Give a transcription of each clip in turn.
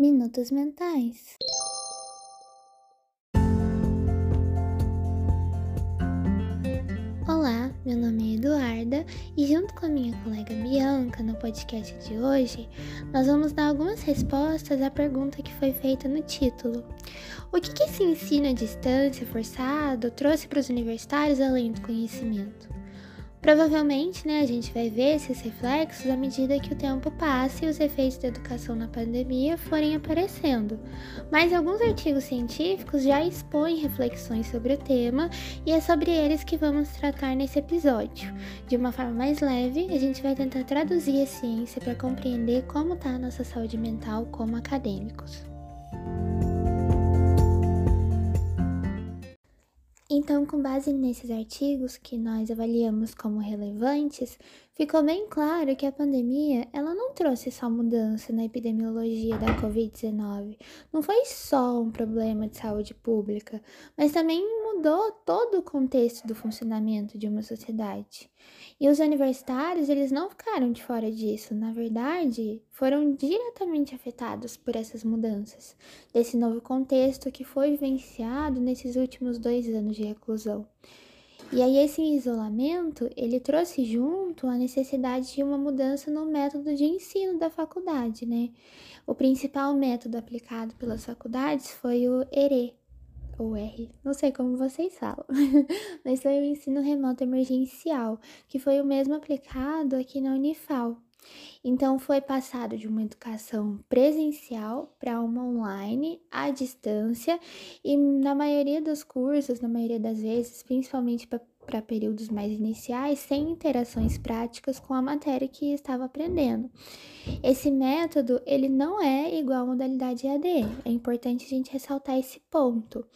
Minutos Mentais. Olá, meu nome é Eduarda e junto com a minha colega Bianca no podcast de hoje, nós vamos dar algumas respostas à pergunta que foi feita no título. O que, que esse ensino à distância forçado trouxe para os universitários além do conhecimento? Provavelmente, né, a gente vai ver esses reflexos à medida que o tempo passa e os efeitos da educação na pandemia forem aparecendo. Mas alguns artigos científicos já expõem reflexões sobre o tema e é sobre eles que vamos tratar nesse episódio. De uma forma mais leve, a gente vai tentar traduzir a ciência para compreender como está a nossa saúde mental como acadêmicos. Então, com base nesses artigos que nós avaliamos como relevantes, ficou bem claro que a pandemia ela não trouxe só mudança na epidemiologia da Covid-19. Não foi só um problema de saúde pública, mas também mudou todo o contexto do funcionamento de uma sociedade. E os universitários, eles não ficaram de fora disso, na verdade, foram diretamente afetados por essas mudanças, desse novo contexto que foi vivenciado nesses últimos dois anos de reclusão. E aí esse isolamento, ele trouxe junto a necessidade de uma mudança no método de ensino da faculdade, né? O principal método aplicado pelas faculdades foi o ERE, ou R, não sei como vocês falam, mas foi o ensino remoto emergencial, que foi o mesmo aplicado aqui na Unifal. Então, foi passado de uma educação presencial para uma online, à distância, e na maioria dos cursos, na maioria das vezes, principalmente para períodos mais iniciais, sem interações práticas com a matéria que estava aprendendo. Esse método, ele não é igual à modalidade EAD. É importante a gente ressaltar esse ponto,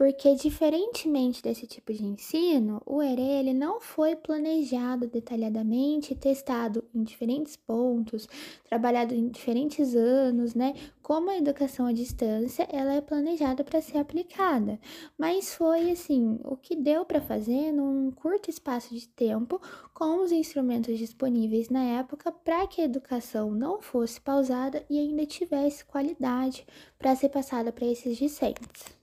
porque diferentemente desse tipo de ensino, o ERE ele não foi planejado detalhadamente, testado em diferentes pontos, trabalhado em diferentes anos, né? Como a educação à distância, ela é planejada para ser aplicada, mas foi assim, o que deu para fazer num curto espaço de tempo com os instrumentos disponíveis na época para que a educação não fosse pausada e ainda tivesse qualidade para ser passada para esses discentes.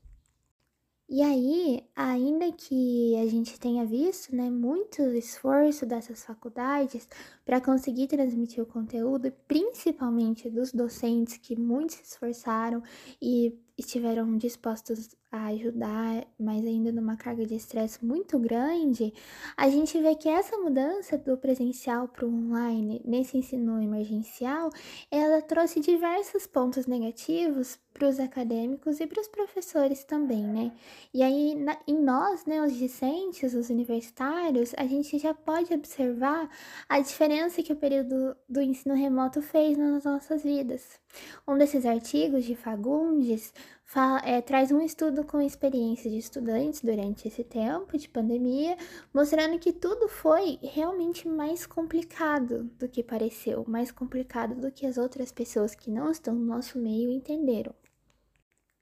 E aí, ainda que a gente tenha visto, né, muito esforço dessas faculdades para conseguir transmitir o conteúdo, principalmente dos docentes que muito se esforçaram e estiveram dispostos a ajudar, mas ainda numa carga de estresse muito grande, a gente vê que essa mudança do presencial para o online nesse ensino emergencial, ela trouxe diversos pontos negativos para os acadêmicos e para os professores também, né? E aí, na, em nós, né, os discentes, os universitários, a gente já pode observar a diferença que o período do ensino remoto fez nas nossas vidas. Um desses artigos de Fagundes fala, é, traz um estudo com experiência de estudantes durante esse tempo de pandemia, mostrando que tudo foi realmente mais complicado do que pareceu, mais complicado do que as outras pessoas que não estão no nosso meio entenderam.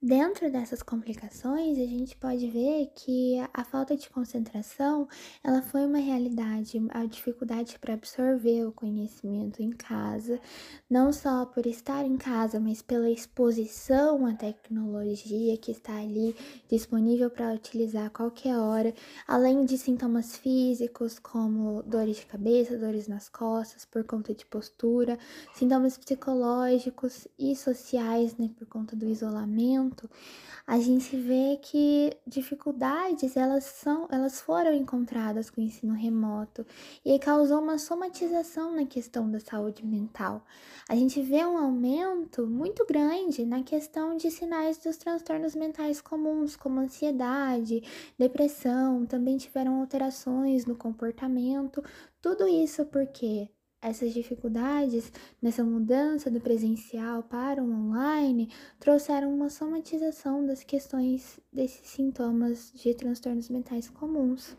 Dentro dessas complicações, a gente pode ver que a falta de concentração, ela foi uma realidade, a dificuldade para absorver o conhecimento em casa, não só por estar em casa, mas pela exposição à tecnologia que está ali disponível para utilizar a qualquer hora, além de sintomas físicos como dores de cabeça, dores nas costas por conta de postura, sintomas psicológicos e sociais, né, por conta do isolamento a gente vê que dificuldades elas são, elas foram encontradas com o ensino remoto e causou uma somatização na questão da saúde mental. A gente vê um aumento muito grande na questão de sinais dos transtornos mentais comuns, como ansiedade, depressão, também tiveram alterações no comportamento. Tudo isso porque essas dificuldades nessa mudança do presencial para o online trouxeram uma somatização das questões desses sintomas de transtornos mentais comuns.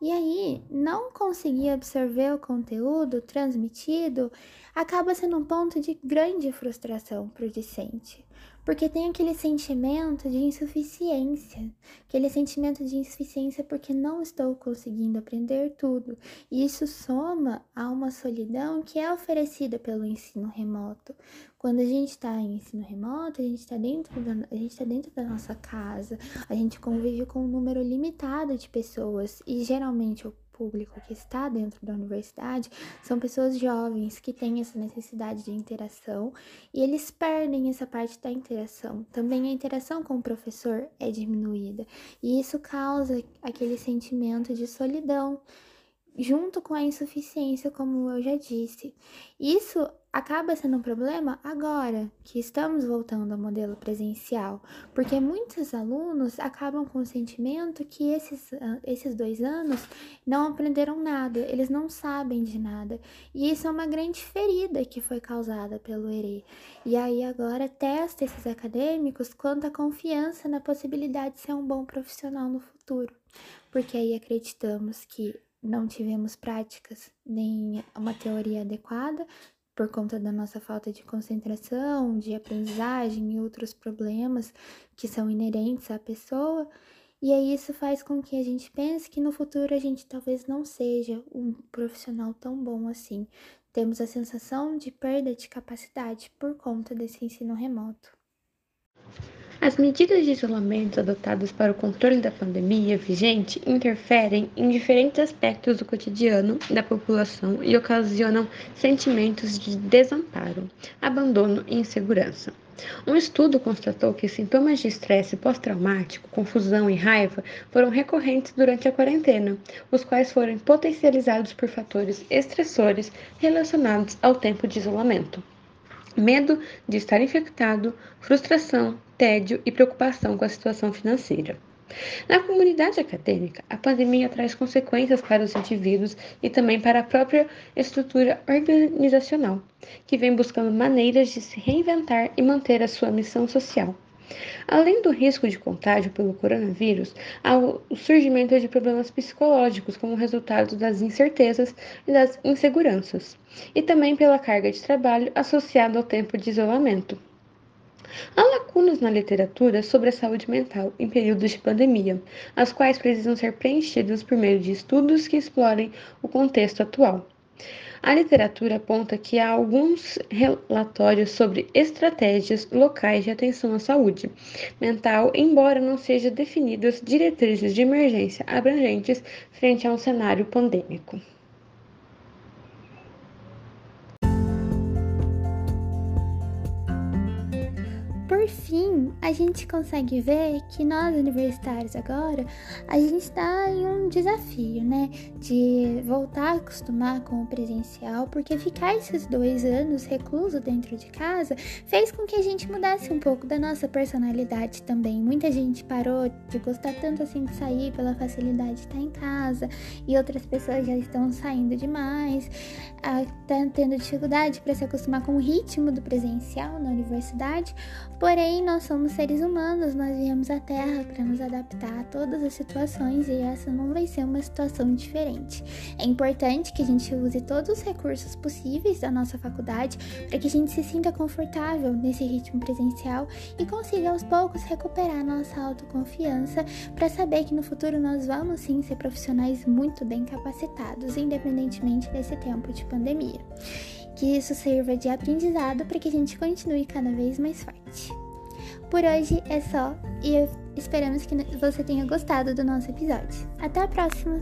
E aí, não conseguir absorver o conteúdo transmitido acaba sendo um ponto de grande frustração para o discente, porque tem aquele sentimento de insuficiência, aquele sentimento de insuficiência porque não estou conseguindo aprender tudo. E isso soma a uma solidão que é oferecida pelo ensino remoto. Quando a gente está em ensino remoto, a gente está dentro, da, a gente tá dentro da nossa casa, a gente convive com um número limitado de pessoas e geralmente público que está dentro da universidade são pessoas jovens que têm essa necessidade de interação e eles perdem essa parte da interação. Também a interação com o professor é diminuída e isso causa aquele sentimento de solidão junto com a insuficiência, como eu já disse. Isso acaba sendo um problema agora que estamos voltando ao modelo presencial, porque muitos alunos acabam com o sentimento que esses, ah, esses dois anos não aprenderam nada, eles não sabem de nada, e isso é uma grande ferida que foi causada pelo ERE. E aí agora testa esses acadêmicos quanto à confiança na possibilidade de ser um bom profissional no futuro, porque aí acreditamos que não tivemos práticas nem uma teoria adequada por conta da nossa falta de concentração, de aprendizagem e outros problemas que são inerentes à pessoa. E aí isso faz com que a gente pense que no futuro a gente talvez não seja um profissional tão bom assim. Temos a sensação de perda de capacidade por conta desse ensino remoto. As medidas de isolamento adotadas para o controle da pandemia vigente interferem em diferentes aspectos do cotidiano da população e ocasionam sentimentos de desamparo, abandono e insegurança. Um estudo constatou que sintomas de estresse pós-traumático, confusão e raiva foram recorrentes durante a quarentena, os quais foram potencializados por fatores estressores relacionados ao tempo de isolamento medo de estar infectado, frustração, tédio e preocupação com a situação financeira. Na comunidade acadêmica, a pandemia traz consequências para os indivíduos e também para a própria estrutura organizacional, que vem buscando maneiras de se reinventar e manter a sua missão social. Além do risco de contágio pelo coronavírus, há o surgimento de problemas psicológicos como resultado das incertezas e das inseguranças, e também pela carga de trabalho associada ao tempo de isolamento. Há lacunas na literatura sobre a saúde mental em períodos de pandemia, as quais precisam ser preenchidas por meio de estudos que explorem o contexto atual. A literatura aponta que há alguns relatórios sobre estratégias locais de atenção à saúde mental, embora não sejam definidas diretrizes de emergência abrangentes frente a um cenário pandêmico. Por fim, a gente consegue ver que nós universitários agora, a gente está em um desafio, né? De voltar a acostumar com o presencial, porque ficar esses dois anos recluso dentro de casa fez com que a gente mudasse um pouco da nossa personalidade também. Muita gente parou de gostar tanto assim de sair pela facilidade de estar em casa, e outras pessoas já estão saindo demais, tá tendo dificuldade para se acostumar com o ritmo do presencial na universidade. Porém, nós somos seres humanos, nós viemos à Terra para nos adaptar a todas as situações e essa não vai ser uma situação diferente. É importante que a gente use todos os recursos possíveis da nossa faculdade para que a gente se sinta confortável nesse ritmo presencial e consiga aos poucos recuperar nossa autoconfiança para saber que no futuro nós vamos sim ser profissionais muito bem capacitados, independentemente desse tempo de pandemia que isso sirva de aprendizado para que a gente continue cada vez mais forte. Por hoje é só e esperamos que você tenha gostado do nosso episódio. Até a próxima!